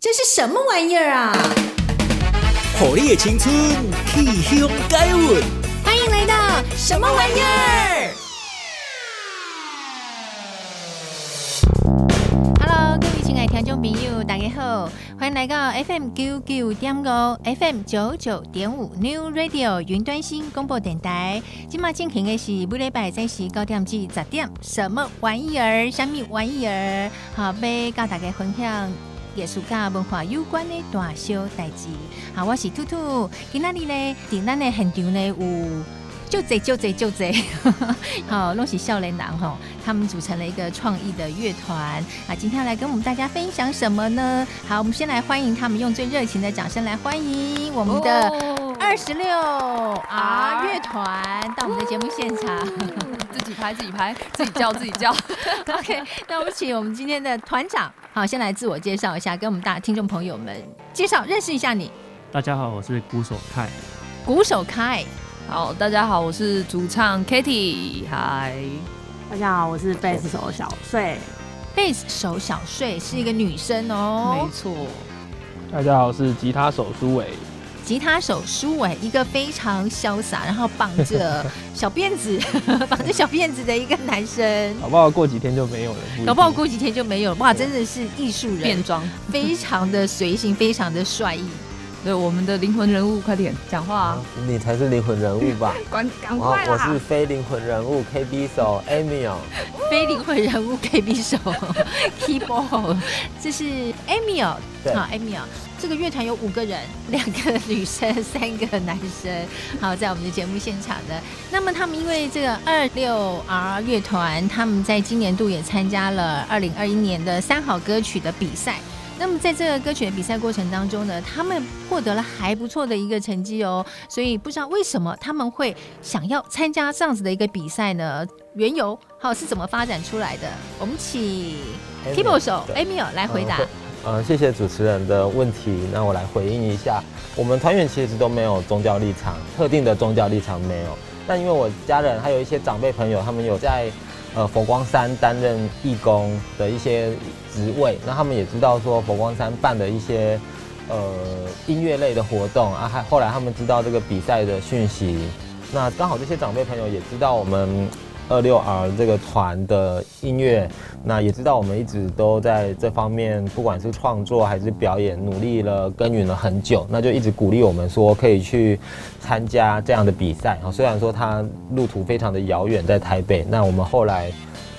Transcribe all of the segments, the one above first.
这是什么玩意儿啊？火力的青春，气象改运。欢迎来到什么玩意儿？Hello，各位亲爱的听众朋友，大家好，欢迎来到 FM 九九点五，FM 九九点五 New Radio 云端新广播电台。今麦进行的是每礼拜三十九点至十点，什么玩意儿？什么玩意儿？好，要跟大家分享。艺术甲文化有关的大小代志，好，我是兔兔。今仔日呢，在咱的现场呢有就贼就贼就贼，好，恭喜笑脸男吼，他们组成了一个创意的乐团啊。今天要来跟我们大家分享什么呢？好，我们先来欢迎他们，用最热情的掌声来欢迎我们的二十六 R 乐团到我们的节目现场。自己拍自己拍，自己叫 自己叫。OK，那我们请我们今天的团长。好，先来自我介绍一下，跟我们大听众朋友们介绍认识一下你。大家好，我是鼓手 Kai。鼓手 Kai。好，大家好，我是主唱 Katie。嗨，大家好，我是贝斯手小穗。贝斯手小穗是一个女生哦。没错。大家好，我是吉他手苏伟。吉他手苏伟，一个非常潇洒，然后绑着小辫子，绑着小辫子的一个男生。搞不好过几天就没有了。搞不好过几天就没有了。哇，真的是艺术人，变装，非常的随性，非常的帅意。对，我们的灵魂人物，快点讲话啊！你才是灵魂人物吧？赶赶快啦！我是非灵魂人物 KB 手 Emil。非灵魂人物 KB 手 Keyboard，这是 Emil。对，好，Emil。这个乐团有五个人，两个女生，三个男生。好，在我们的节目现场的。那么他们因为这个二六 R 乐团，他们在今年度也参加了二零二一年的三好歌曲的比赛。那么在这个歌曲的比赛过程当中呢，他们获得了还不错的一个成绩哦。所以不知道为什么他们会想要参加这样子的一个比赛呢？缘由好是怎么发展出来的？我们请 keyboard 手 Emil 来回答。呃，谢谢主持人的问题，那我来回应一下。我们团员其实都没有宗教立场，特定的宗教立场没有。但因为我家人还有一些长辈朋友，他们有在呃佛光山担任义工的一些职位，那他们也知道说佛光山办的一些呃音乐类的活动啊，还后来他们知道这个比赛的讯息，那刚好这些长辈朋友也知道我们。二六 R 这个团的音乐，那也知道我们一直都在这方面，不管是创作还是表演，努力了耕耘了很久，那就一直鼓励我们说可以去参加这样的比赛。虽然说它路途非常的遥远，在台北，那我们后来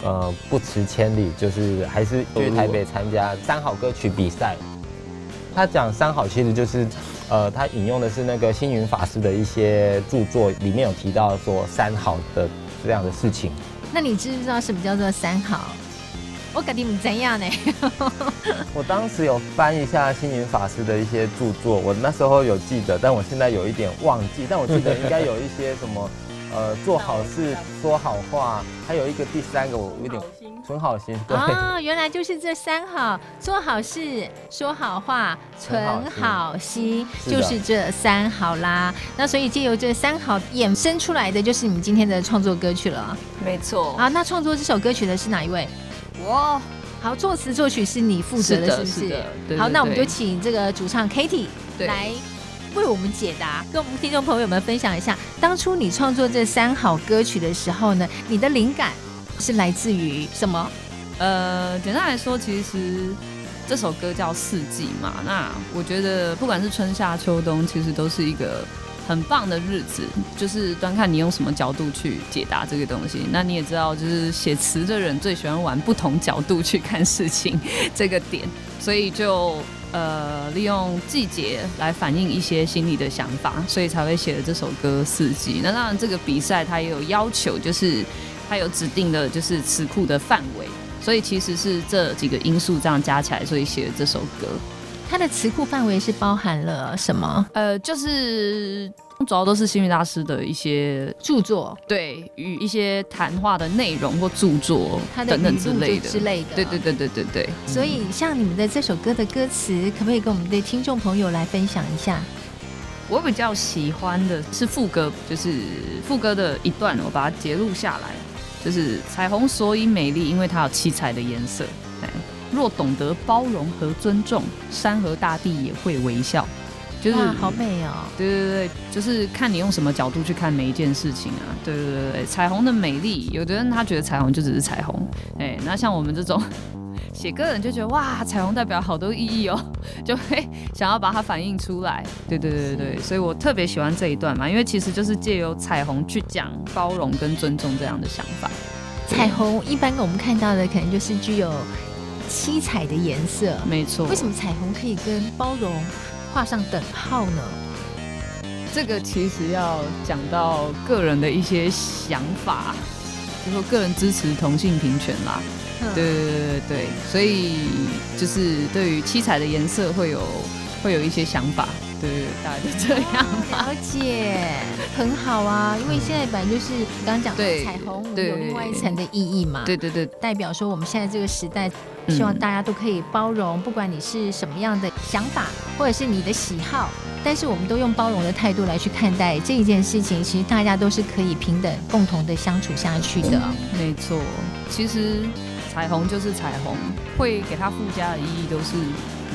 呃不辞千里，就是还是去台北参加三好歌曲比赛。他讲三好其实就是，呃，他引用的是那个星云法师的一些著作，里面有提到说三好的。这样的事情，那你知不知道什么叫做三好？我感觉你怎样呢？我当时有翻一下星云法师的一些著作，我那时候有记得，但我现在有一点忘记。但我记得应该有一些什么。呃，做好事，说好话，还有一个第三个，我有点存好心。对啊，原来就是这三好：做好事，说好话，存好心，就是这三好啦。那所以借由这三好衍生出来的，就是你们今天的创作歌曲了。没错。啊，那创作这首歌曲的是哪一位？我。好，作词作曲是你负责的，是不是？是的。对对对。好，那我们就请这个主唱 Katie 来。为我们解答，跟我们听众朋友们分享一下，当初你创作这三好歌曲的时候呢，你的灵感是来自于什么？呃，简单来说，其实这首歌叫四季嘛。那我觉得，不管是春夏秋冬，其实都是一个很棒的日子，就是端看你用什么角度去解答这个东西。那你也知道，就是写词的人最喜欢玩不同角度去看事情这个点，所以就。呃，利用季节来反映一些心里的想法，所以才会写了这首歌《四季》。那当然，这个比赛它也有要求，就是它有指定的，就是词库的范围。所以其实是这几个因素这样加起来，所以写了这首歌。它的词库范围是包含了什么？呃，就是。主要都是心理大师的一些著作，对，与一些谈话的内容或著作等等之类的之类的，对对对对对对。所以，像你们的这首歌的歌词，可不可以跟我们的听众朋友来分享一下？我比较喜欢的是副歌，就是副歌的一段，我把它截录下来，就是彩虹所以美丽，因为它有七彩的颜色。若懂得包容和尊重，山河大地也会微笑。就是好美哦！对对对，就是看你用什么角度去看每一件事情啊。对对对对，彩虹的美丽，有的人他觉得彩虹就只是彩虹，哎，那像我们这种 写歌人就觉得哇，彩虹代表好多意义哦，就会想要把它反映出来。对对对对对，所以我特别喜欢这一段嘛，因为其实就是借由彩虹去讲包容跟尊重这样的想法。彩虹一般我们看到的可能就是具有七彩的颜色，没错。为什么彩虹可以跟包容画上等号呢？这个其实要讲到个人的一些想法，就说个人支持同性平权啦。嗯、对对对对对，所以就是对于七彩的颜色会有会有一些想法。对，大概就这样。了解，很好啊，因为现在本来就是刚刚讲的彩虹，有另外一层的意义嘛。对对对，代表说我们现在这个时代，希望大家都可以包容，不管你是什么样的想法，或者是你的喜好，但是我们都用包容的态度来去看待这一件事情。其实大家都是可以平等、共同的相处下去的。没错，其实彩虹就是彩虹，会给它附加的意义都是。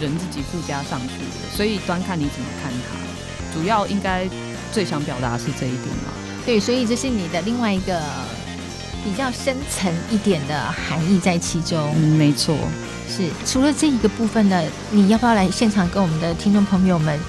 人自己附加上去的，所以端看你怎么看它。主要应该最想表达的是这一点嘛？对，所以这是你的另外一个比较深层一点的含义在其中。嗯，没错，是除了这一个部分呢，你要不要来现场跟我们的听众朋友们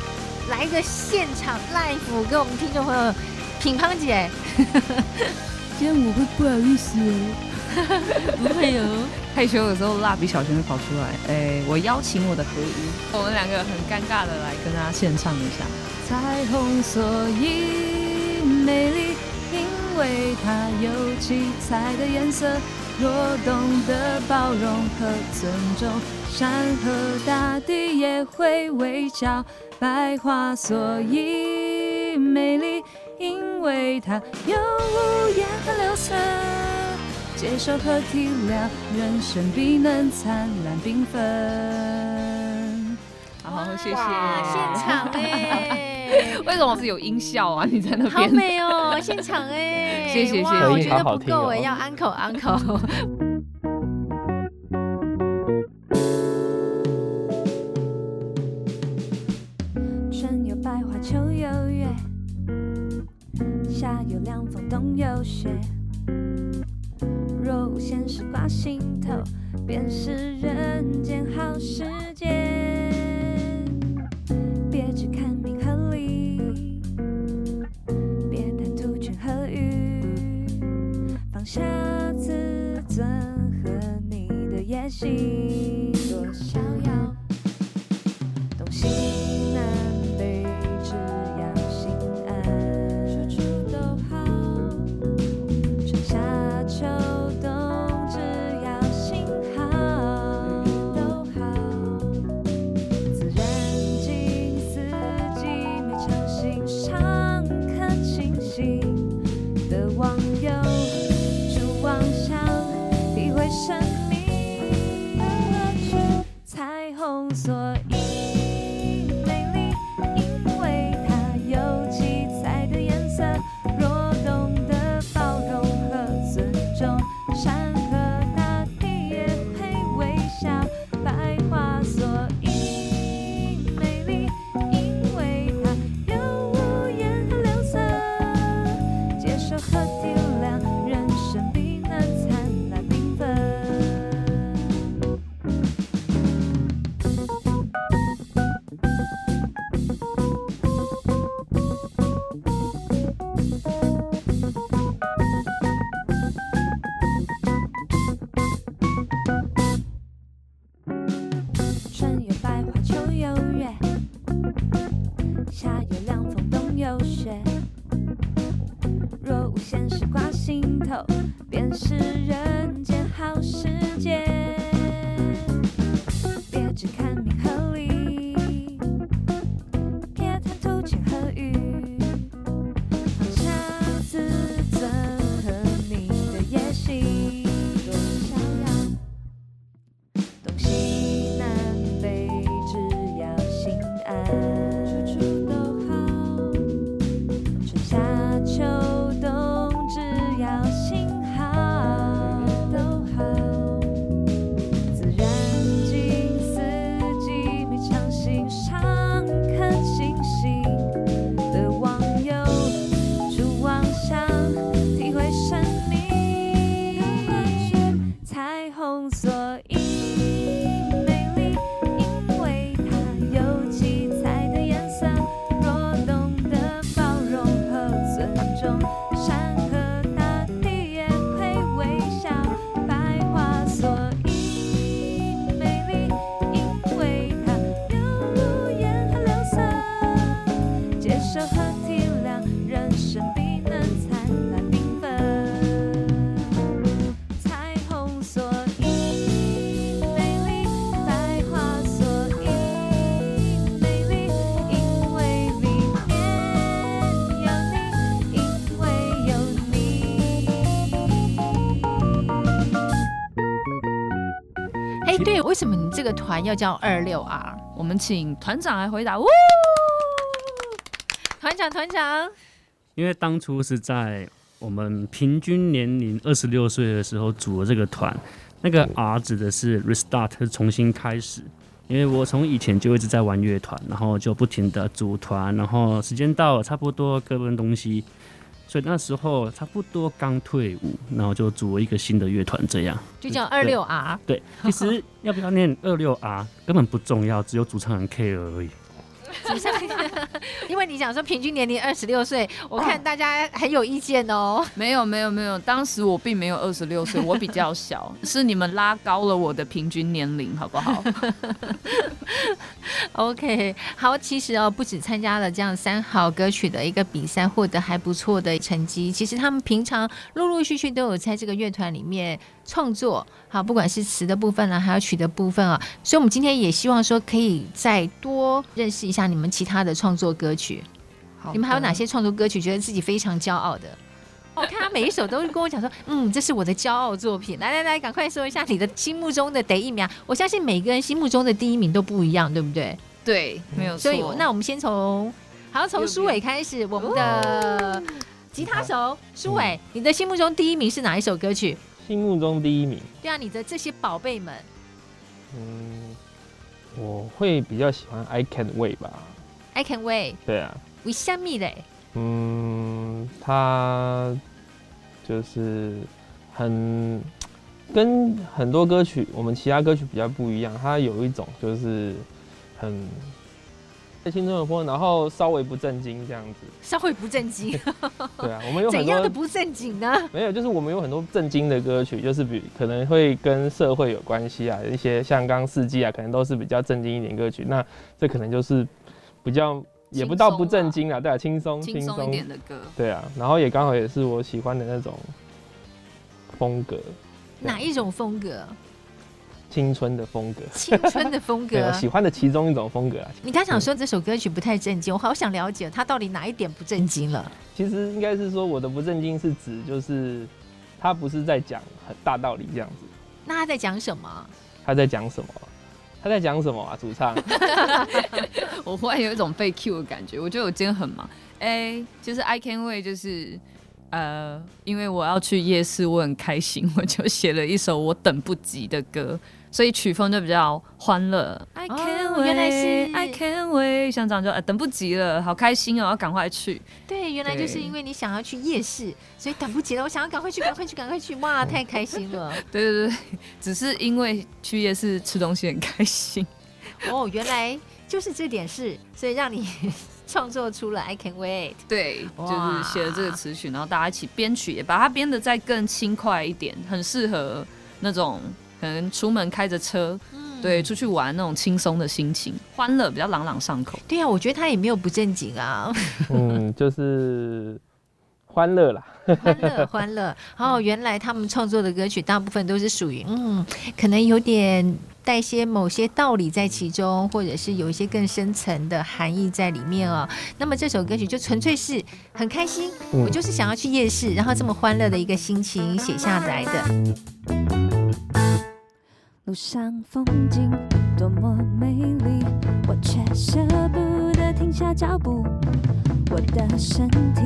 来一个现场 live，跟我们听众朋友品乓姐？今天我会不好意思哦，不会哦。害羞的时候，蜡笔小新会跑出来。哎、欸，我邀请我的合音，我们两个很尴尬的来跟大家献唱一下。彩虹所以美丽，因为它有七彩的颜色。若懂得包容和尊重，山河大地也会微笑。百花所以美丽，因为它有五颜和六色。接受和体谅，人生必能灿烂缤纷。好，谢谢。现场，为什么是有音效啊？你在那边？好美哦，现场 哎。谢谢谢谢，我觉得不够哎，要 encore。春为什么你这个团要叫二六 R？我们请团长来回答。呜，团长，团长，因为当初是在我们平均年龄二十六岁的时候组了这个团，那个 R 指的是 restart，是重新开始。因为我从以前就一直在玩乐团，然后就不停的组团，然后时间到了差不多各奔东西，所以那时候差不多刚退伍，然后就组了一个新的乐团，这样就叫二六 R。对，其实要不要念二六 R 根本不重要，只有主唱人 care 而已。因为你讲说平均年龄二十六岁，我看大家很有意见哦。没有没有没有，当时我并没有二十六岁，我比较小，是你们拉高了我的平均年龄，好不好？OK，好，其实哦，不止参加了这样三好歌曲的一个比赛，获得还不错的成绩。其实他们平常陆陆续续都有在这个乐团里面创作，好，不管是词的部分啊，还有曲的部分啊。所以，我们今天也希望说，可以再多认识一下你们其他的创作歌曲。你们还有哪些创作歌曲觉得自己非常骄傲的？我看他每一首都跟我讲说，嗯，这是我的骄傲作品。来来来，赶快说一下你的心目中的第一名。我相信每个人心目中的第一名都不一样，对不对？对，没有错。所以，那我们先从，好，从苏伟开始，我们的吉他手苏伟，你的心目中第一名是哪一首歌曲？心目中第一名。对啊，你的这些宝贝们。嗯，我会比较喜欢 I Can't Wait 吧。I Can't Wait。对啊。为什么嘞？嗯，他就是很跟很多歌曲，我们其他歌曲比较不一样。他有一种就是很在青春的风，然后稍微不正经这样子。稍微不正经。对啊，我们有很多怎样的不正经呢？没有，就是我们有很多正经的歌曲，就是比可能会跟社会有关系啊，一些像刚四季啊，可能都是比较正经一点歌曲。那这可能就是比较。也不到不正经啊，对啊，轻松轻松一点的歌，对啊，然后也刚好也是我喜欢的那种风格。哪一种风格？青春的风格。青春的风格，我喜欢的其中一种风格啊。你刚想说这首歌曲不太正经，我好想了解它到底哪一点不正经了。其实应该是说我的不正经是指就是他不是在讲很大道理这样子。那他在讲什么？他在讲什么？他在讲什么啊？主唱，我忽然有一种被 cue 的感觉。我觉得我今天很忙。哎、就是 I can wait，就是呃，因为我要去夜市，我很开心，我就写了一首我等不及的歌。所以曲风就比较欢乐。I can't wait，原来是 I can't wait，像这样就、呃、等不及了，好开心哦，要赶快去。对，原来就是因为你想要去夜市，所以等不及了，我想要赶快去，赶快去，赶快去，哇，太开心了。对对对，只是因为去夜市吃东西很开心。哦，原来就是这点事，所以让你创作出了 I can't wait。对，就是写了这个词曲，然后大家一起编曲，也把它编得再更轻快一点，很适合那种。可能出门开着车，嗯，对，出去玩那种轻松的心情，欢乐比较朗朗上口。对啊，我觉得他也没有不正经啊。嗯，就是欢乐啦，欢乐欢乐。哦，原来他们创作的歌曲大部分都是属于嗯，可能有点带些某些道理在其中，或者是有一些更深层的含义在里面哦。那么这首歌曲就纯粹是很开心，嗯，我就是想要去夜市，然后这么欢乐的一个心情写下来的。路上风景多么美丽，我却舍不得停下脚步。我的身体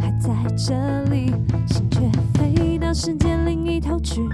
还在这里，心却飞到世界另一头去。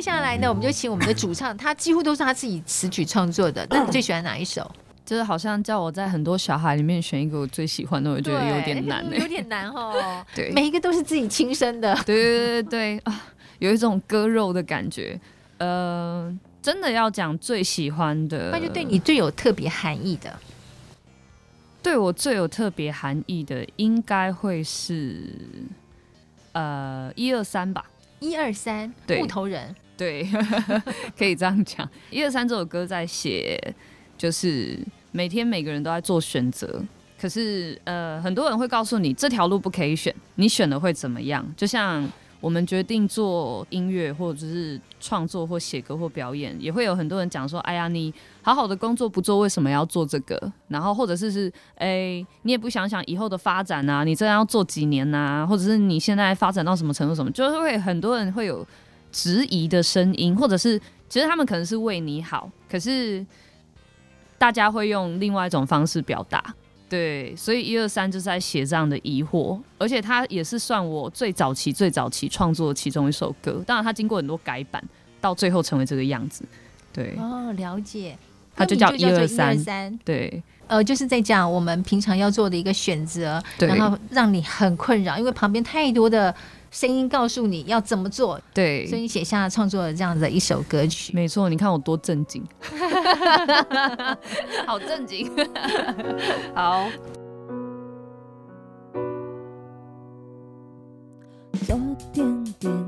接下来呢，我们就请我们的主唱，他几乎都是他自己词曲创作的。那你最喜欢哪一首？就是好像叫我在很多小孩里面选一个我最喜欢的，我觉得有点难呢、有点难哦。对每一个都是自己亲生的。对对对对啊，有一种割肉的感觉。呃，真的要讲最喜欢的，那就对你最有特别含义的。对我最有特别含义的，应该会是呃一二三吧。一二三，木头人。对，可以这样讲。一二三这首歌在写，就是每天每个人都在做选择，可是呃，很多人会告诉你这条路不可以选，你选了会怎么样？就像我们决定做音乐，或者是创作，或写歌，或表演，也会有很多人讲说：“哎呀，你好好的工作不做，为什么要做这个？”然后或者是是，哎，你也不想想以后的发展啊，你这样要做几年呐、啊？或者是你现在发展到什么程度？什么，就是会很多人会有质疑的声音，或者是其实他们可能是为你好，可是大家会用另外一种方式表达。对，所以一二三就是在写这样的疑惑，而且它也是算我最早期、最早期创作的其中一首歌。当然，它经过很多改版，到最后成为这个样子。对，哦，了解。它就叫一二三。三。对，呃，就是在讲我们平常要做的一个选择，然后让你很困扰，因为旁边太多的声音告诉你要怎么做。对，所以你写下创作了这样的一首歌曲。没错，你看我多正经，好正经。好，有点点，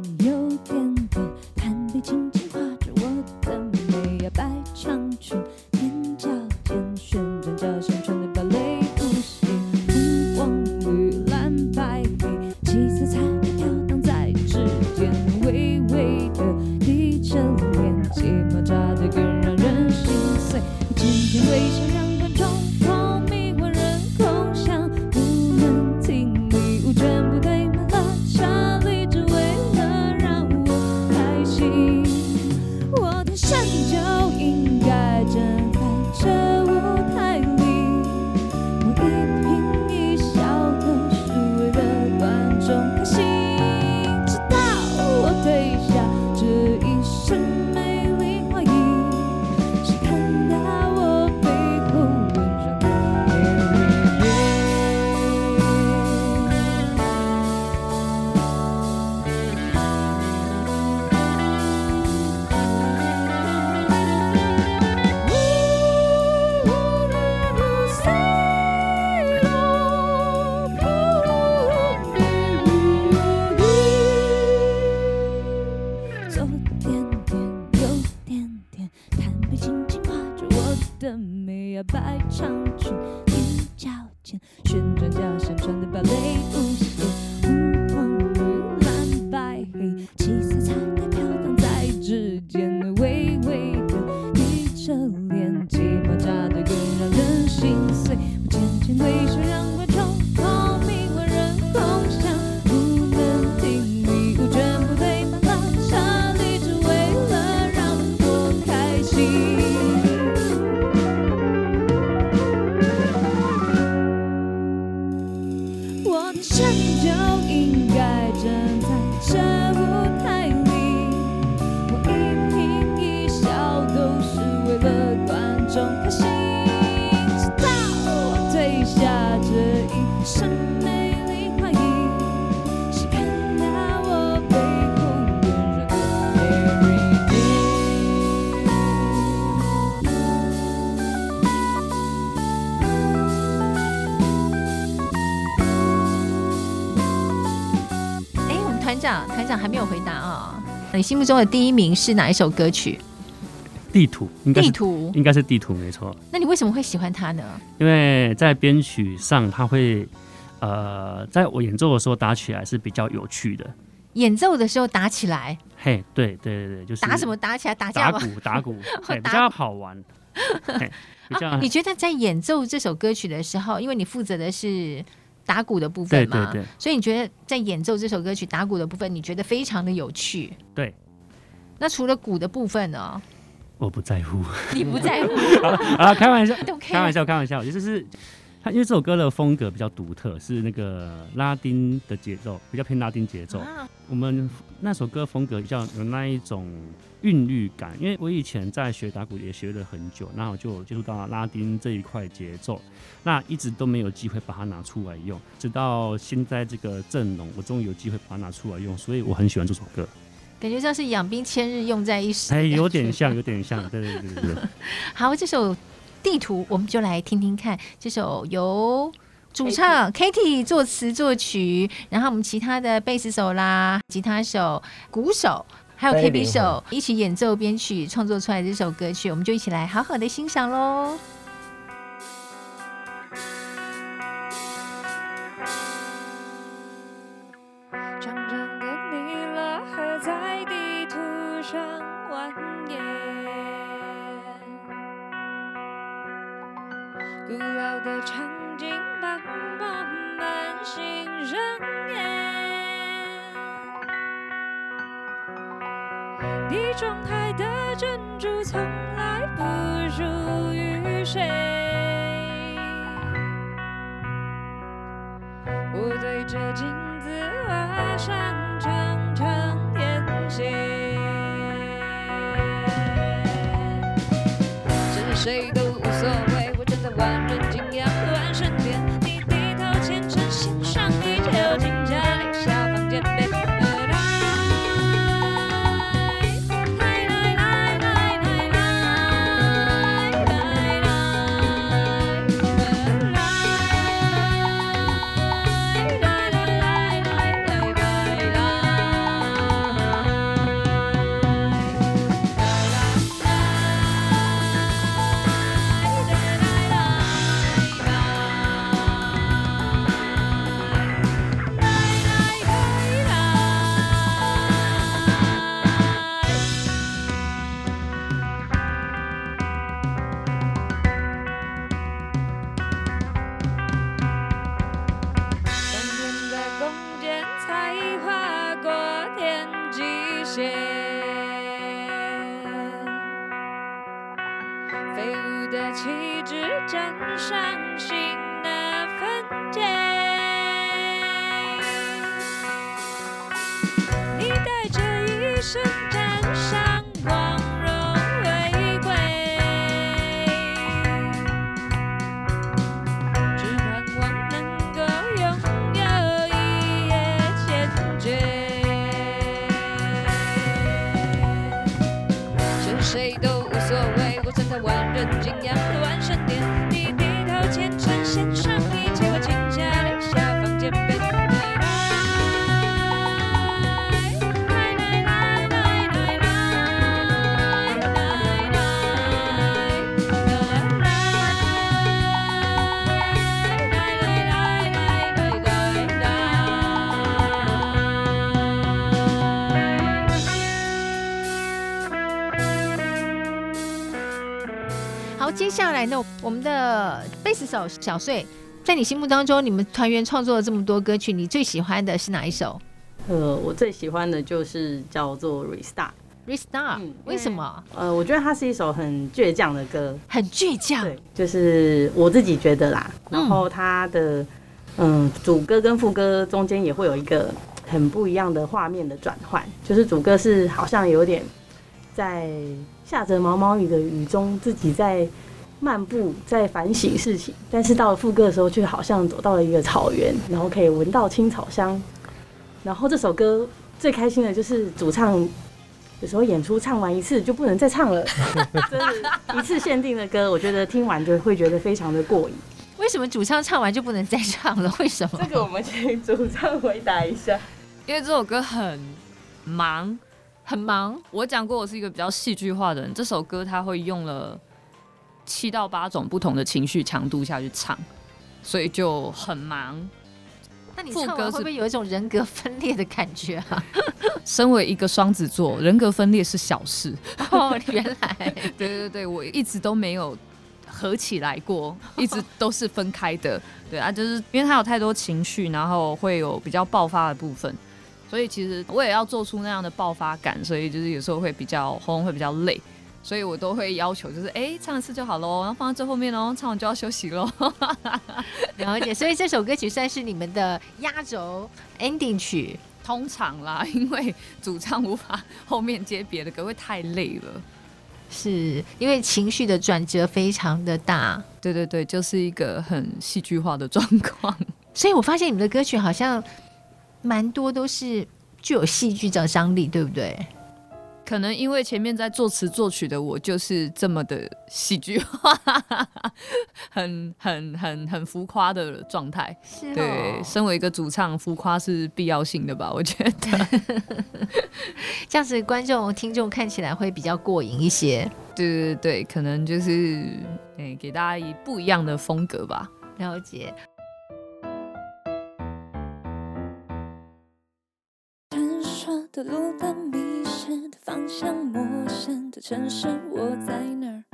你心目中的第一名是哪一首歌曲？地图应该是地图。应该是地图没错，那你为什么会喜欢它呢？因为在编曲上，它会呃，在我演奏的时候打起来是比较有趣的，演奏的时候打起来，嘿，对对对对，就是打什么打起来打架吗？打鼓打鼓，嘿比较好玩。嘿比较啊，你觉得在演奏这首歌曲的时候，因为你负责的是打鼓的部分嘛，对对对所以你觉得在演奏这首歌曲打鼓的部分，你觉得非常的有趣。对，那除了鼓的部分呢？我不在乎。你不在乎？啊，开玩笑，都开玩笑，开玩笑，就是它，因为这首歌的风格比较独特，是那个拉丁的节奏，比较偏拉丁节奏。啊我们那首歌风格比较有那一种韵律感，因为我以前在学打鼓也学了很久，然后就有接触到拉丁这一块节奏，那一直都没有机会把它拿出来用，直到现在这个阵容，我终于有机会把它拿出来用，所以我很喜欢这首歌。感觉像是养兵千日，用在一时。哎，有点像，有点像，对对对对对。好，这首地图我们就来听听看，这首由主唱 Katie 作词作曲，然后我们其他的贝斯手啦、吉他手、鼓手，还有菲 KB 林手一起演奏编曲创作出来的这首歌曲，我们就一起来好好的欣赏喽。的贝斯手小穗，在你心目当中，你们团员创作了这么多歌曲，你最喜欢的是哪一首呃，我最喜欢的就是叫做《Restart》。？Restart，、嗯为什么？呃，我觉得它是一首很倔强的歌，很倔强，对，就是我自己觉得啦。然后它的嗯主歌跟副歌中间也会有一个很不一样的画面的转换，就是主歌是好像有点在下着毛毛雨的雨中，自己在漫步，在反省事情，但是到了副歌的时候，却好像走到了一个草原，然后可以闻到青草香。然后这首歌最开心的就是主唱。有时候演出唱完一次就不能再唱了，真的一次限定的歌，我觉得听完就会觉得非常的过瘾。为什么主唱唱完就不能再唱了？为什么？这个我们请主唱回答一下。因为这首歌很忙，很忙，我讲过我是一个比较戏剧化的人，这首歌它会用了七到八种不同的情绪强度下去唱，所以就很忙。那那你唱完会不会有一种人格分裂的感觉啊？身为一个双子座，人格分裂是小事。哦，原来，对对对，我一直都没有合起来过，一直都是分开的。对啊，就是因为他有太多情绪，然后会有比较爆发的部分，所以其实我也要做出那样的爆发感，所以就是有时候会比较喉咙会比较累。所以我都会要求，就是哎，唱一次就好喽，然后放到最后面喽，唱完就要休息喽。了解，所以这首歌曲算是你们的压轴 ending 曲，通常啦，因为主唱无法后面接别的歌，会太累了。是因为情绪的转折非常的大，对对对，就是一个很戏剧化的状况。所以我发现你们的歌曲好像蛮多都是具有戏剧的张力，对不对？可能因为前面在作词作曲的我就是这么的戏剧化，很很很很浮夸的状态。是哦，对，身为一个主唱，浮夸是必要性的吧？我觉得 这样子观众听众看起来会比较过瘾一些。对对对，可能就是诶，给大家以不一样的风格吧。了解。的路灯城市，我在哪儿？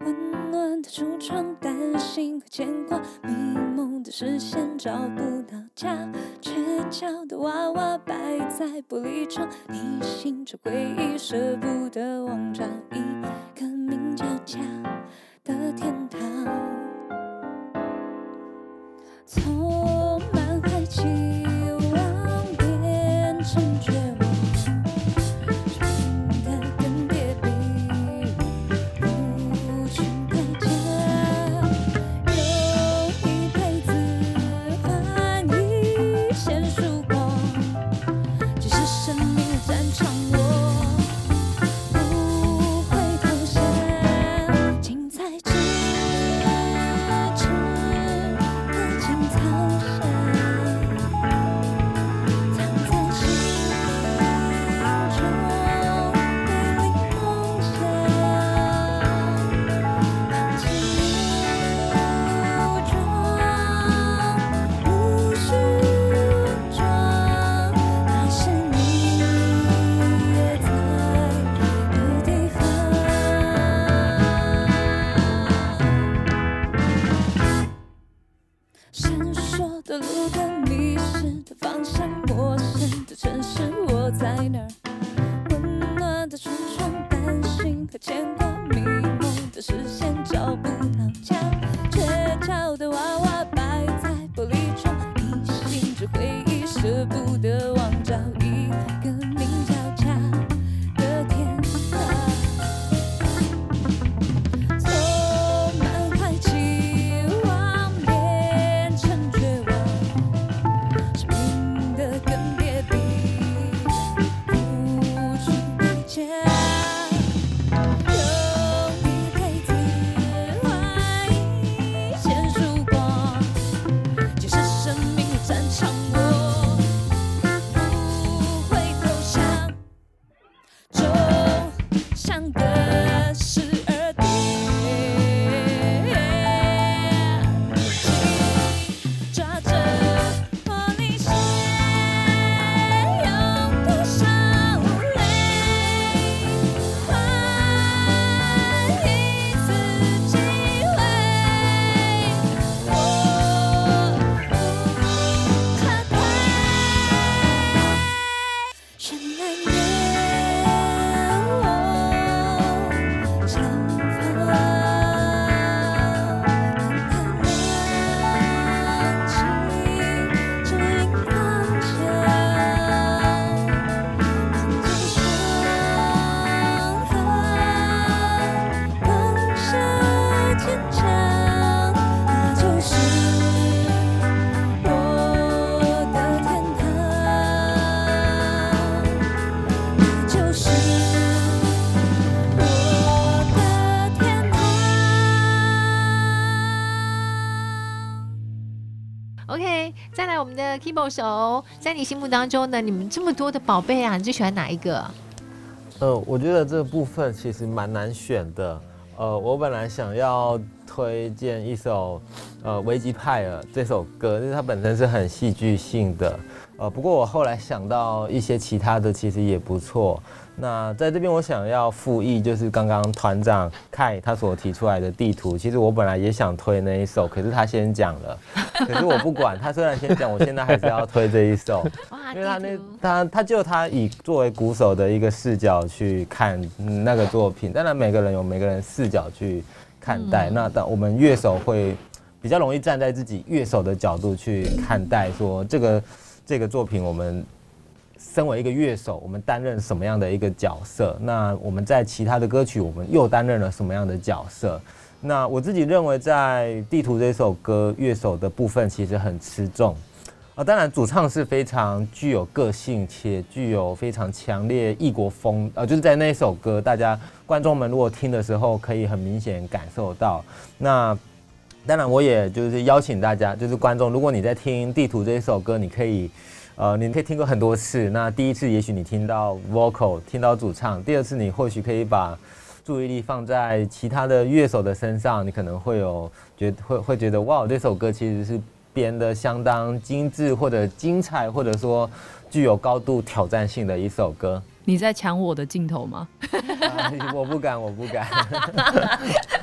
温暖的橱窗，担心和牵挂，迷蒙的视线找不到家。倔强的娃娃摆在玻璃窗，逆行着回忆，舍不得忘，找一个名叫家的天堂。从 OK，再来我们的 Keyboard 手，在你心目当中呢？你们这么多的宝贝啊，你最喜欢哪一个？呃，我觉得这部分其实蛮难选的。呃，我本来想要推荐一首呃维吉派尔这首歌，因为它本身是很戏剧性的。呃，不过我后来想到一些其他的，其实也不错。那在这边我想要复议，就是刚刚团长凯他所提出来的地图。其实我本来也想推那一首，可是他先讲了，可是我不管他，虽然先讲，我现在还是要推这一首，因为他那他他就他以作为鼓手的一个视角去看那个作品。当然每个人有每个人视角去看待，那但我们乐手会比较容易站在自己乐手的角度去看待，说这个。这个作品，我们身为一个乐手，我们担任什么样的一个角色？那我们在其他的歌曲，我们又担任了什么样的角色？那我自己认为，在《地图》这首歌，乐手的部分其实很吃重啊。当然，主唱是非常具有个性且具有非常强烈异国风啊，就是在那首歌，大家观众们如果听的时候，可以很明显感受到那。当然，我也就是邀请大家，就是观众，如果你在听《地图》这一首歌，你可以，呃，你可以听过很多次。那第一次，也许你听到 vocal，听到主唱；第二次，你或许可以把注意力放在其他的乐手的身上，你可能会有觉会会觉得，哇，这首歌其实是编的相当精致，或者精彩，或者说具有高度挑战性的一首歌。你在抢我的镜头吗？啊、我不敢，我不敢，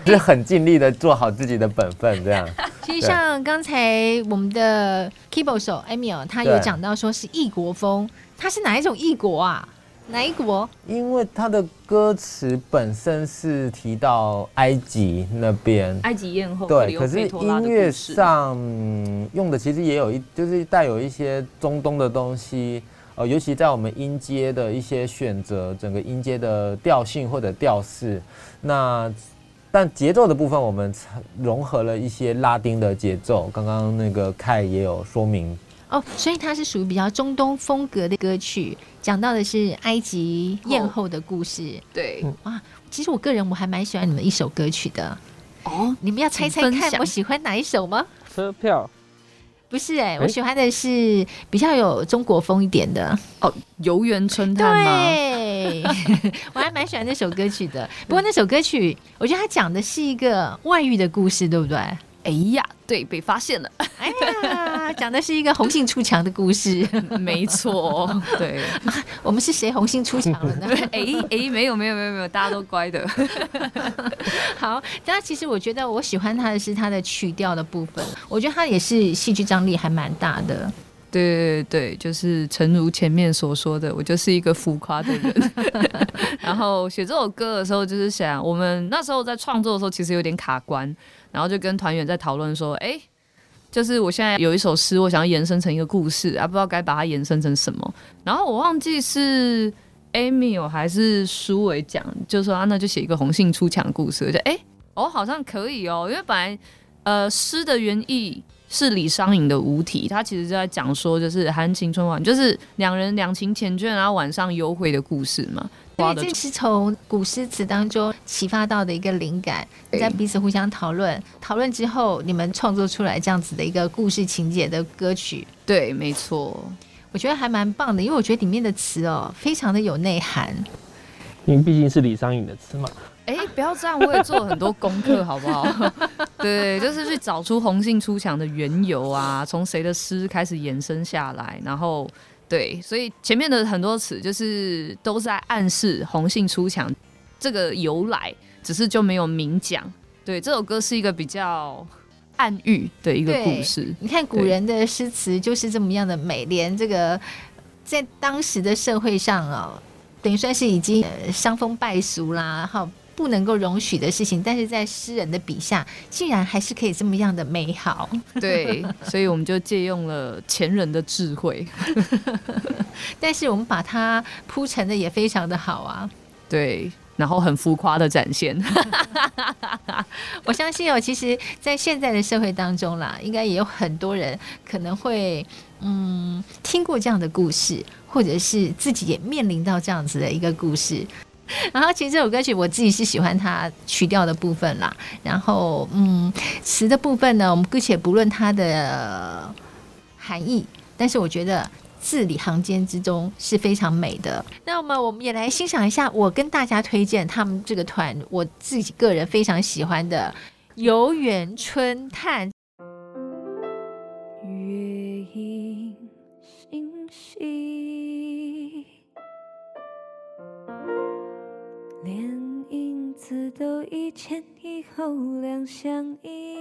就 是很尽力的做好自己的本分，这样。其实像刚才我们的 keyboard 手 Emil，他有讲到说是异国风，他是哪一种异国啊？哪一国？因为它的歌词本身是提到埃及那边，埃及艳后。对，可是音乐上用的其实也有一，就是带有一些中东的东西。呃，尤其在我们音阶的一些选择，整个音阶的调性或者调式，那但节奏的部分，我们融合了一些拉丁的节奏。刚刚那个凯也有说明哦，所以它是属于比较中东风格的歌曲，讲到的是埃及艳后的故事。哦、对，哇，其实我个人我还蛮喜欢你们一首歌曲的哦，你们要猜猜看，我喜欢哪一首吗？车票。不是哎、欸，我喜欢的是比较有中国风一点的哦，《游园春探》吗？对，我还蛮喜欢那首歌曲的。不过那首歌曲，我觉得它讲的是一个外遇的故事，对不对？哎呀，对，被发现了。哎呀，讲的是一个红杏出墙的故事，没错。对、啊，我们是谁红杏出墙了呢？哎哎，没有没有没有没有，大家都乖的。好，但其实我觉得我喜欢他的是他的曲调的部分，我觉得他也是戏剧张力还蛮大的。对对对，就是诚如前面所说的，我就是一个浮夸的人。然后写这首歌的时候，就是想我们那时候在创作的时候，其实有点卡关。然后就跟团员在讨论说，哎，就是我现在有一首诗，我想要延伸成一个故事啊，不知道该把它延伸成什么。然后我忘记是 Amy 还是苏伟讲，就说啊，那就写一个红杏出墙的故事。我觉得哎，哦，好像可以哦，因为本来呃诗的原意是李商隐的无题，他其实就在讲说，就是含情春晚，就是两人两情缱绻，然后晚上幽会的故事嘛。对，这是从古诗词当中启发到的一个灵感，在彼此互相讨论，讨论之后，你们创作出来这样子的一个故事情节的歌曲。对，没错，我觉得还蛮棒的，因为我觉得里面的词哦，非常的有内涵。因为毕竟是李商隐的词嘛。哎，不要这样，我也做了很多功课，好不好？对，就是去找出红杏出墙的缘由啊，从谁的诗开始延伸下来，然后。对，所以前面的很多词就是都在暗示红杏出墙这个由来，只是就没有明讲。对，这首歌是一个比较暗喻的一个故事。你看古人的诗词就是这么样的美，连这个在当时的社会上哦，等于算是已经伤风败俗啦，哈。不能够容许的事情，但是在诗人的笔下，竟然还是可以这么样的美好。对，所以我们就借用了前人的智慧，但是我们把它铺陈的也非常的好啊。对，然后很浮夸的展现。我相信哦，其实，在现在的社会当中啦，应该也有很多人可能会嗯听过这样的故事，或者是自己也面临到这样子的一个故事。然后，其实这首歌曲我自己是喜欢它曲调的部分啦。然后，嗯，词的部分呢，我们姑且不论它的含义，但是我觉得字里行间之中是非常美的。那么我们也来欣赏一下，我跟大家推荐他们这个团，我自己个人非常喜欢的《游园春叹》。都一前一后两相依。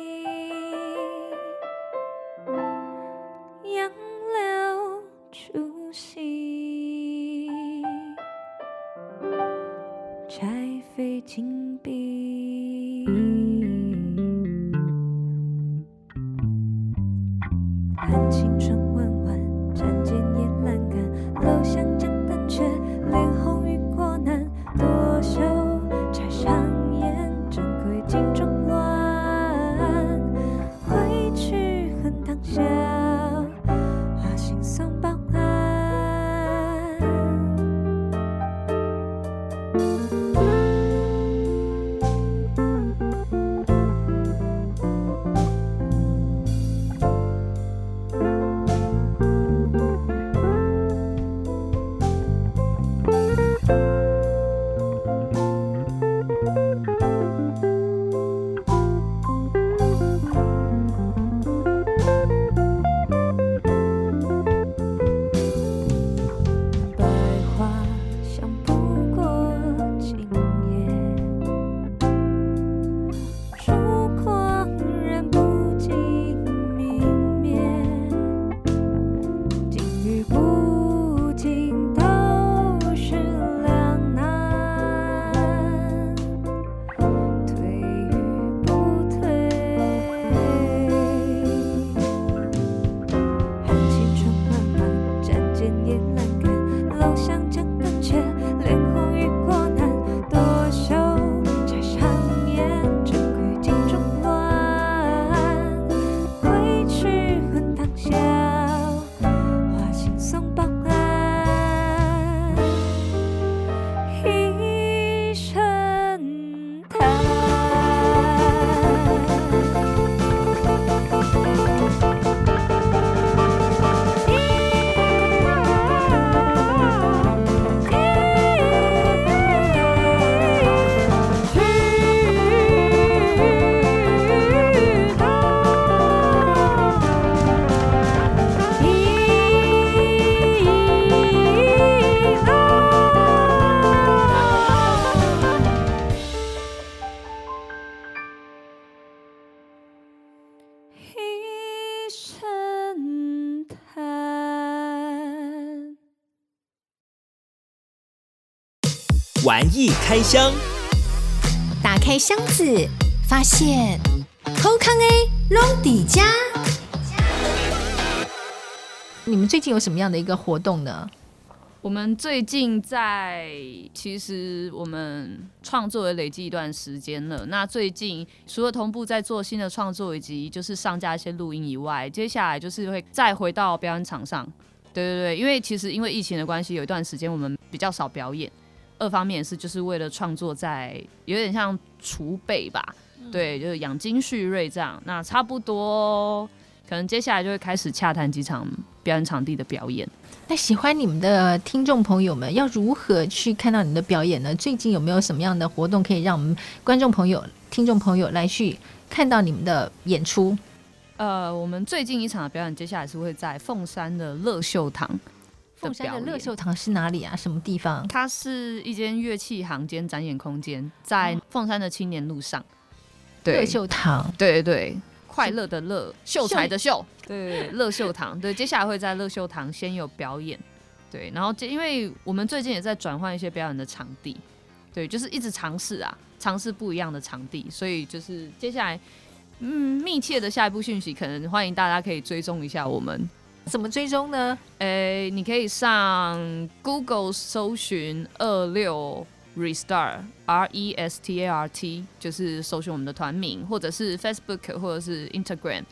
开箱，打开箱子，发现好康 A 龙底家。你们最近有什么样的一个活动呢？我们最近在，其实我们创作也累积一段时间了。那最近除了同步在做新的创作以及就是上架一些录音以外，接下来就是会再回到表演场上。对对对，因为其实因为疫情的关系，有一段时间我们比较少表演。二方面是就是为了创作，在有点像储备吧，对，就是养精蓄锐这样。那差不多，可能接下来就会开始洽谈几场表演场地的表演。那喜欢你们的听众朋友们要如何去看到你们的表演呢？最近有没有什么样的活动可以让我们观众朋友、听众朋友来去看到你们的演出？呃，我们最近一场的表演，接下来是会在凤山的乐秀堂。凤山的乐秀堂是哪里啊？什么地方？它是一间乐器行间展演空间，在凤山的青年路上。乐秀堂，对对对，快乐的乐，秀才的秀，对，乐秀堂。对，接下来会在乐秀堂先有表演，对，然后因为我们最近也在转换一些表演的场地，对，就是一直尝试啊，尝试不一样的场地，所以就是接下来，嗯，密切的下一步讯息，可能欢迎大家可以追踪一下我们。怎么追踪呢？诶、欸，你可以上 Google 搜寻二六 Restart R E S T A R T，就是搜寻我们的团名，或者是 Facebook 或者是 Instagram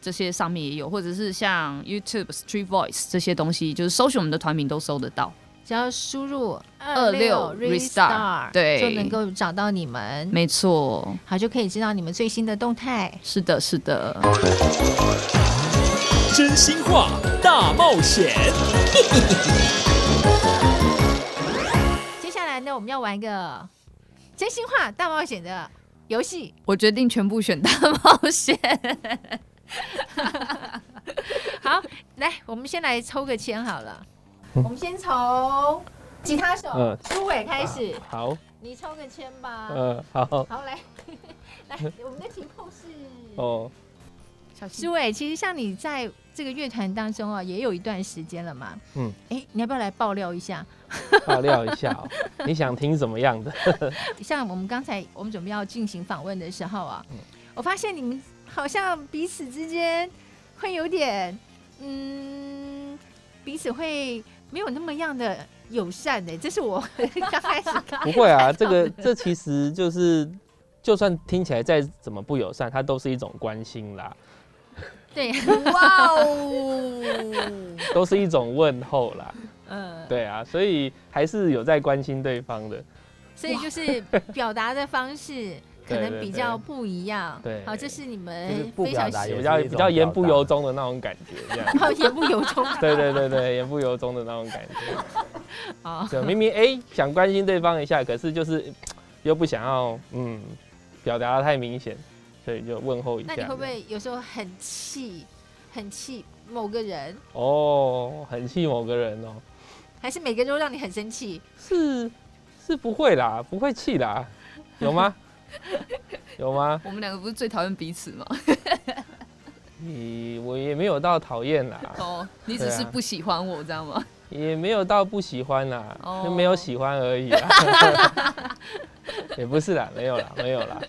这些上面也有，或者是像 YouTube Street Voice 这些东西，就是搜寻我们的团名都搜得到。只要输入二六 Restart，对，就能够找到你们。没错，好，就可以知道你们最新的动态。是的，是的。真心话大冒险。接下来呢，我们要玩一个真心话大冒险的游戏。我决定全部选大冒险。好，来，我们先来抽个签好了。我们先从吉他手嗯苏伟开始，好，你抽个签吧。嗯，好，好，来，来，我们的情况是，哦，小心苏伟，其实像你在这个乐团当中啊，也有一段时间了嘛。嗯，哎，你要不要来爆料一下？爆料一下哦，你想听什么样的？像我们刚才我们准备要进行访问的时候啊，嗯我发现你们好像彼此之间会有点，嗯，彼此会没有那么样的友善的，这是我 刚开始看不会啊，这个这其实就是，就算听起来再怎么不友善，它都是一种关心啦，对，哇哦！都是一种问候啦。嗯，对啊，所以还是有在关心对方的。所以就是 表达的方式可能比较不一样。对好，这是你就是们不非常比较比较言不由衷的那种感觉，这样。好言不由衷。对对对对，言不由衷的那种感觉。好，就明明哎、想关心对方一下，可是就是又不想要嗯表达的太明显，所以就问候一下。那你会不会有时候很气，很气某个人，哦，很气某个人哦？还是每个人都让你很生气？是是不会啦，不会气啦，有吗？有吗？我们两个不是最讨厌彼此吗？你我也没有到讨厌啦，哦，你只是不喜欢我，知道吗？也没有到不喜欢啦，哦就没有喜欢而已啦。也不是啦，没有啦，没有啦。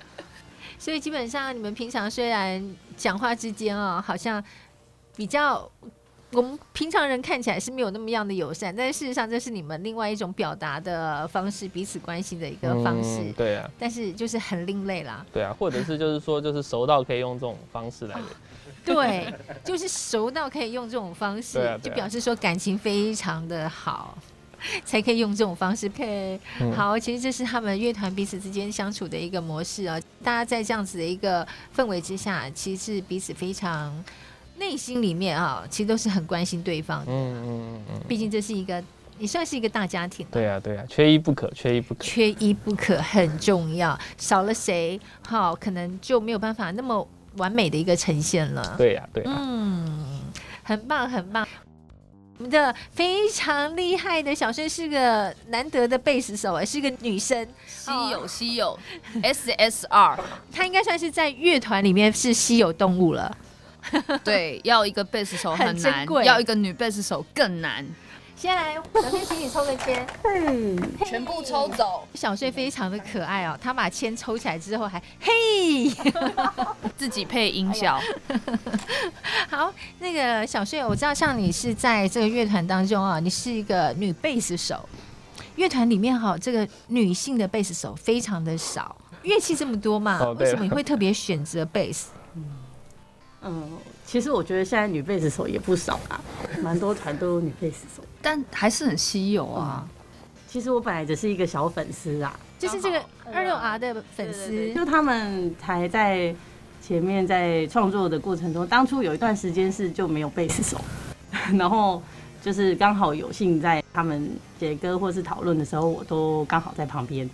所以基本上你们平常虽然讲话之间啊、好像比较我们平常人看起来是没有那么样的友善，但是事实上这是你们另外一种表达的方式，彼此关心的一个方式。嗯对啊，但是就是很另类啦，对啊，或者是就是说，就是熟到可以用这种方式来。对，就是熟到可以用这种方式，啊啊就表示说感情非常的好，才可以用这种方式。嗯好，其实这是他们乐团彼此之间相处的一个模式啊。大家在这样子的一个氛围之下，其实是彼此非常内心里面啊，其实都是很关心对方的。嗯嗯嗯，毕竟这是一个，也算是一个大家庭。对啊对啊，缺一不可，缺一不可。缺一不可很重要，少了谁，好，可能就没有办法那么完美的一个呈现了。对呀对呀，嗯，很棒很棒。我们的非常厉害的小生是个难得的贝斯手，哎，是个女生，稀有稀有，SSR，她应该算是在乐团里面是稀有动物了。对，要一个贝斯手很很难珍贵，要一个女贝斯手更难，先来，小盛请你抽个签，全部抽走，小穗非常的可爱哦，他把签抽起来之后还嘿。自己配音效。好，那个小穗，我知道像你是在这个乐团当中啊，你是一个女贝斯手。乐团里面哈，这个女性的贝斯手非常的少，乐器这么多嘛，哦为什么你会特别选择贝斯？嗯，其实我觉得现在女贝斯手也不少啊，蛮多团都有女贝斯手。但还是很稀有啊。其实我本来只是一个小粉丝啊，就是这个二六 R 的粉丝，就他们才在前面在创作的过程中，当初有一段时间是就没有贝斯手，然后就是刚好有幸在他们写歌或是讨论的时候，我都刚好在旁边，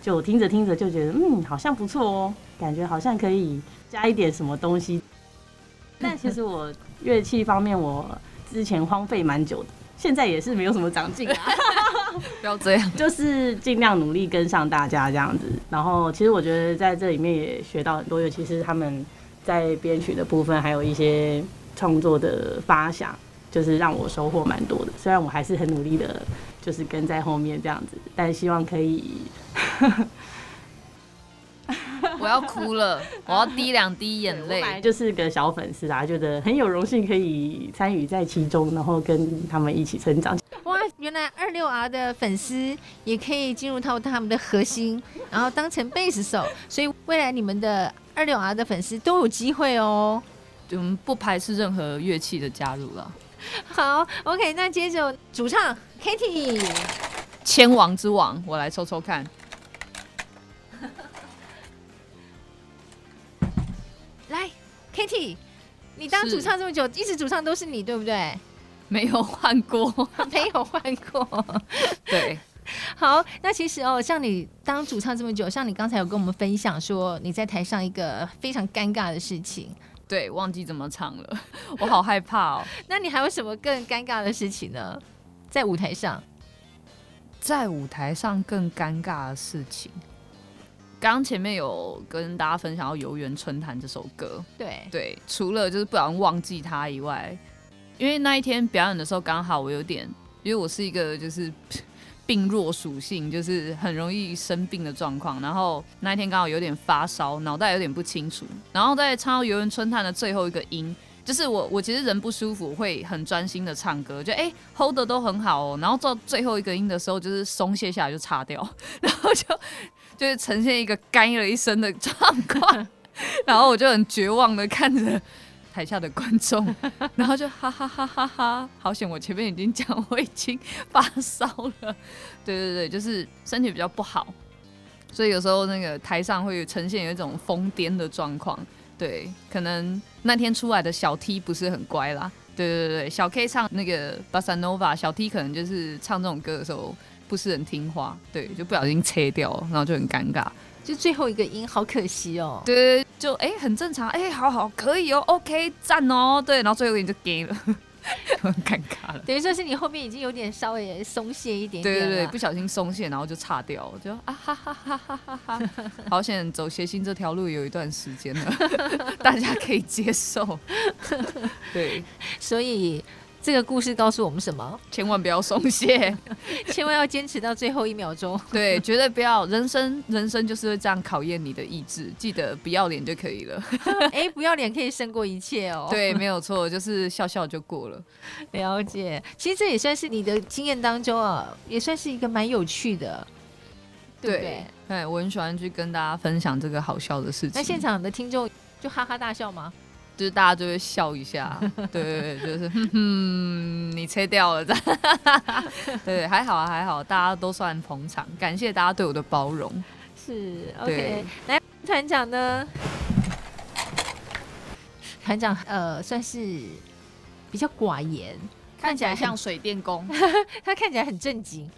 就听着听着就觉得嗯好像不错哦，感觉好像可以加一点什么东西。但其实我乐器方面我之前荒废蛮久的，现在也是没有什么长进啊。不要这样，就是尽量努力跟上大家这样子。然后，其实我觉得在这里面也学到很多，尤其是他们在编曲的部分，还有一些创作的发想，就是让我收获蛮多的。虽然我还是很努力的，就是跟在后面这样子，但希望可以。我要哭了，我要滴两滴眼我本来泪。就是个小粉丝啊，觉得很有荣幸可以参与在其中，然后跟他们一起成长。哇，原来二六 R 的粉丝也可以进入到他们的核心，然后当成贝斯手，所以未来你们的二六 R 的粉丝都有机会哦。我们不排斥任何乐器的加入了。好，OK，那接着主唱 Katie，千王之王，我来抽抽看。来，Katie，你当主唱这么久，一直主唱都是你，对不对？没有换过，没有换过。对，好，那其实哦，像你当主唱这么久，像你刚才有跟我们分享说你在台上一个非常尴尬的事情，对，忘记怎么唱了，我好害怕哦。那你还有什么更尴尬的事情呢？在舞台上，在舞台上更尴尬的事情。刚前面有跟大家分享到《游园春潭》这首歌，对对，除了就是不然忘记它以外，因为那一天表演的时候刚好我有点，因为我是一个就是 病弱属性，就是很容易生病的状况，然后那一天刚好有点发烧，脑袋有点不清楚，然后在唱到《游园春潭》的最后一个音。就是我，我其实人不舒服，会很专心的唱歌，就哎、欸、hold 的都很好哦，然后到最后一个音的时候，就是松懈下来就擦掉，然后就就是呈现一个干了一身的状况，然后我就很绝望的看着台下的观众，然后就哈哈哈哈哈，好险我前面已经讲我已经发烧了，对对对，就是身体比较不好，所以有时候那个台上会呈现有一种疯癫的状况。对，可能那天出来的小 T 不是很乖啦。对对对，小 K 唱那个 Bossa Nova，小 T 可能就是唱这种歌的时候不是很听话，对，就不小心切掉，然后就很尴尬，就最后一个音好可惜哦。对，就哎很正常，哎好好可以哦，OK 赞哦，对，然后最后一个音就给了。很尴尬了，等于说是你后面已经有点稍微松懈一点点，对对对，不小心松懈，然后就差掉，就啊哈哈哈哈哈哈，好险走谐星这条路有一段时间了，大家可以接受，对，所以。这个故事告诉我们什么？千万不要松懈，千万要坚持到最后一秒钟。对，绝对不要。人生，人生就是会这样考验你的意志。记得不要脸就可以了。哎，不要脸可以胜过一切哦。对，没有错，就是笑笑就过了。了解。其实这也算是你的经验当中啊，也算是一个蛮有趣的。对，对，对，我很喜欢去跟大家分享这个好笑的事情。那现场的听众就哈哈大笑吗？就是大家就会笑一下，对对对，就是哼哼，你切掉了，这样，对，还好啊，还好，大家都算捧场，感谢大家对我的包容。是，OK，来团长呢？团长呃，算是比较寡言，看起来像水电工，他看起来很正经，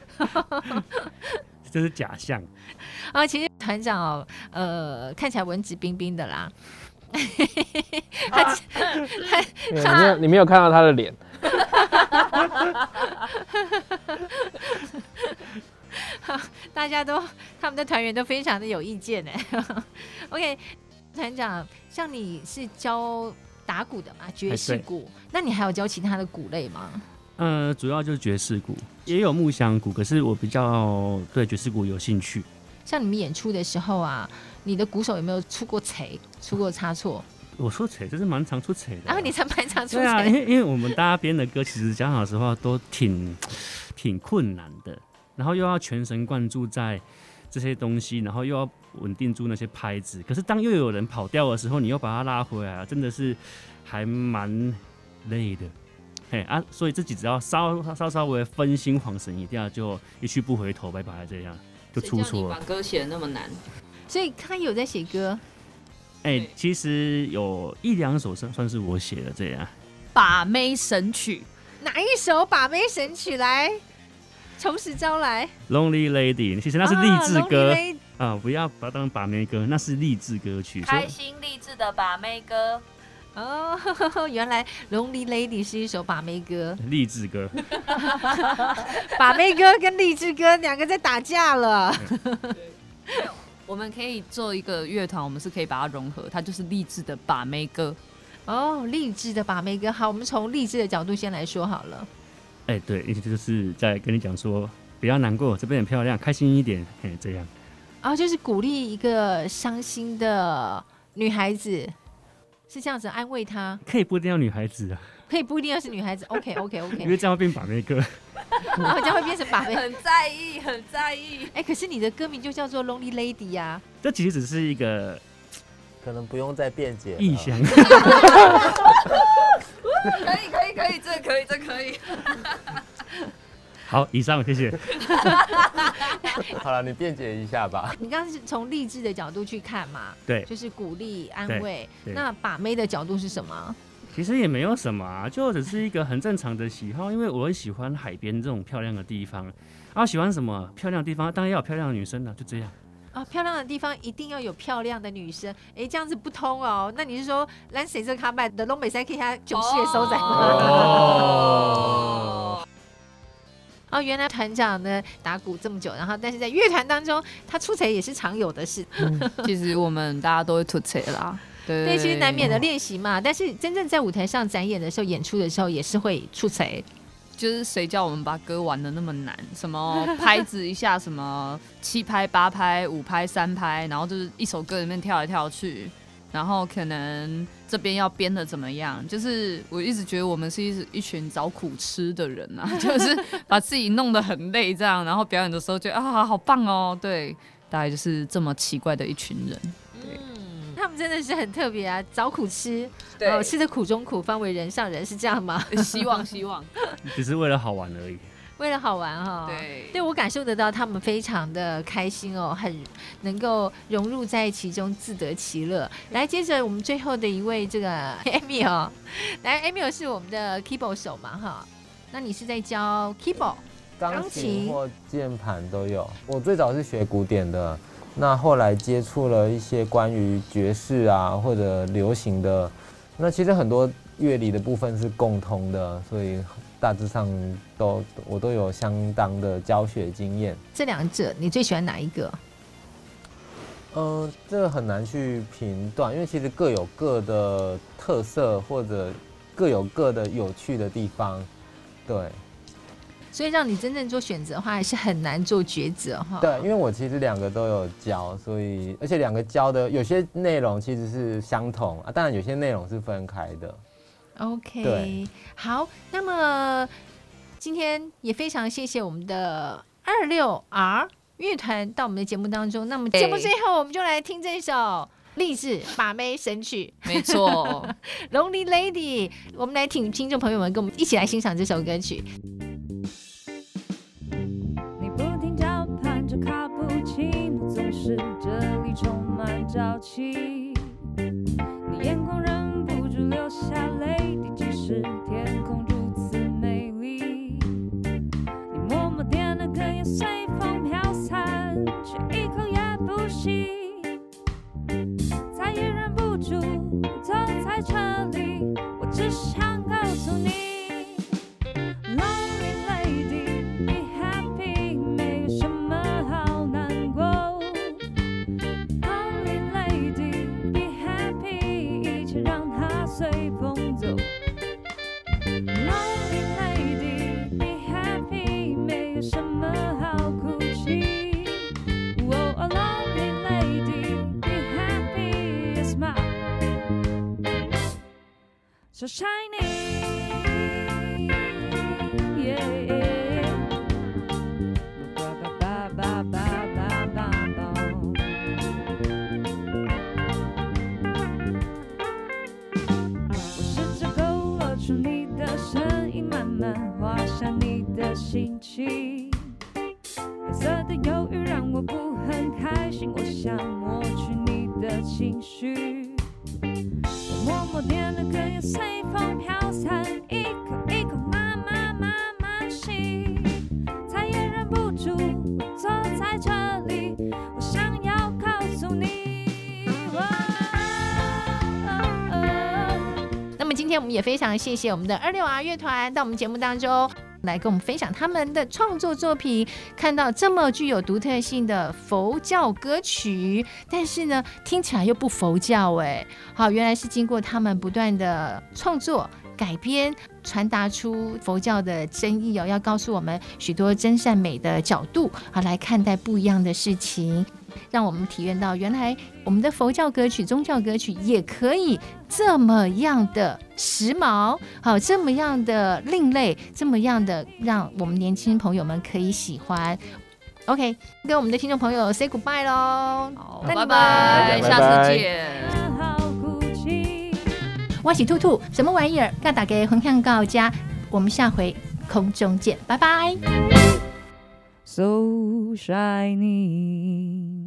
这是假象啊。其实团长哦，呃，看起来文质彬彬的啦。他他没有，你没有看到他的脸。大家都他们的团员都非常的有意见呢。OK，团长，像你是教打鼓的嘛，爵士鼓，那你还有教其他的鼓类吗？呃，主要就是爵士鼓，也有木箱鼓，可是我比较对爵士鼓有兴趣。像你们演出的时候啊。你的鼓手有没有出过错、出过差错？我说错，就是蛮常出错的。然后你才蛮常出错。对啊，因为因为我们大家编的歌，其实讲老实话都挺挺困难的，然后又要全神贯注在这些东西，然后又要稳定住那些拍子。可是当又有人跑调的时候，你又把它拉回来，真的是还蛮累的。嘿啊，所以自己只要稍稍稍微分心晃神一下，就一去不回头，拜拜，这样就出错了。把歌写的那么难。所以他有在写歌，哎、欸，其实有一两首算算是我写的，这样。把妹神曲，哪一首把妹神曲来？从实招来。Lonely Lady，其实那是励志歌啊，啊，不要把它当把妹歌，那是励志歌曲。开心励志的把妹歌。哦，原来 Lonely Lady 是一首把妹歌，励志歌。把妹歌跟励志歌两个在打架了。我们可以做一个乐团，我们是可以把它融合，它就是励志的把妹歌。哦，励志的把妹歌，好，我们从励志的角度先来说好了。哎、欸，对，意思就是在跟你讲说，不要难过，这边很漂亮，开心一点，哎，这样。啊，就是鼓励一个伤心的女孩子，是这样子安慰她。可以不一定要女孩子啊，可以不一定要是女孩子。OK，OK，OK。因为这样会变把妹歌。然后这样会变成把妹，很在意，很在意。哎、欸，可是你的歌名就叫做 Lonely Lady 呀、啊。这其实只是一个，可能不用再辩解。异乡。可以，可以，可以，这可以，这可以。好，以上，谢谢。好了，你辩解一下吧。你刚刚是从励志的角度去看嘛？对，就是鼓励、安慰。那把妹的角度是什么？其实也没有什么啊，就只是一个很正常的喜好，因为我很喜欢海边这种漂亮的地方。啊，喜欢什么漂亮的地方？当然要有漂亮的女生了，啊，就这样。啊，漂亮的地方一定要有漂亮的女生。哎，这样子不通哦。那你是说，咱谁这卡拜的东北赛可以下九系的收仔吗？哦，哦，原来团长呢打鼓这么久，然后但是在乐团当中，他出错也是常有的事。嗯、其实我们大家都会出错啦，对，对，其实难免的练习嘛。但是真正在舞台上展演的时候，演出的时候也是会出彩。就是谁叫我们把歌玩的那么难？什么 拍子一下，什么七拍八拍五拍三拍，然后就是一首歌里面跳来跳去，然后可能这边要编的怎么样？就是我一直觉得我们是一一群找苦吃的人啊，就是把自己弄得很累这样，然后表演的时候觉得啊好棒哦，对，大概就是这么奇怪的一群人。他们真的是很特别啊，找苦吃，对、哦，吃的苦中苦，方为人上人，是这样吗？希望 希望，只是为了好玩而已。为了好玩哈、哦，对，对我感受得到他们非常的开心哦，很能够融入在其中，自得其乐。来，接着我们最后的一位这个 Amy 哦，来，Amy 是我们的 keyboard 手嘛哈，那你是在教 keyboard 钢琴或键盘都有。我最早是学古典的。那后来接触了一些关于爵士啊或者流行的，那其实很多乐理的部分是共通的，所以大致上都我都有相当的教学经验。这两者你最喜欢哪一个？嗯、呃，这个很难去评断，因为其实各有各的特色或者各有各的有趣的地方，对。所以让你真正做选择的话，还是很难做抉择哈。对，因为我其实两个都有教，所以而且两个教的有些内容其实是相同啊，当然有些内容是分开的。OK，对，好，那么今天也非常谢谢我们的二六 R 乐团到我们的节目当中。那么节目最后，我们就来听这首励志把妹神曲，没错，Lonely Lady。我们来听听众朋友们跟我们一起来欣赏这首歌曲。这里充满朝气，shining yeah. 我试着勾勒出你的身影慢慢画下你的心情。黑色的忧郁让我不很开心我想随风飘散，一口一口慢慢慢慢吸，再也忍不住坐在这里，我想要告诉你。那么今天我们也非常谢谢我们的二六 R 乐团到我们节目当中。来跟我们分享他们的创作作品，看到这么具有独特性的佛教歌曲，但是呢，听起来又不佛教哎。好，原来是经过他们不断的创作改编，传达出佛教的真意哦，要告诉我们许多真善美的角度，好来看待不一样的事情。让我们体验到，原来我们的佛教歌曲、宗教歌曲也可以这么样的时髦，好，这么样的另类，这么样的让我们年轻朋友们可以喜欢。OK，跟我们的听众朋友 say goodbye 喽，好，拜拜，下次见。我喜兔兔，什么玩意儿？跟大家分享到家，我们下回空中见，拜拜。So shiny.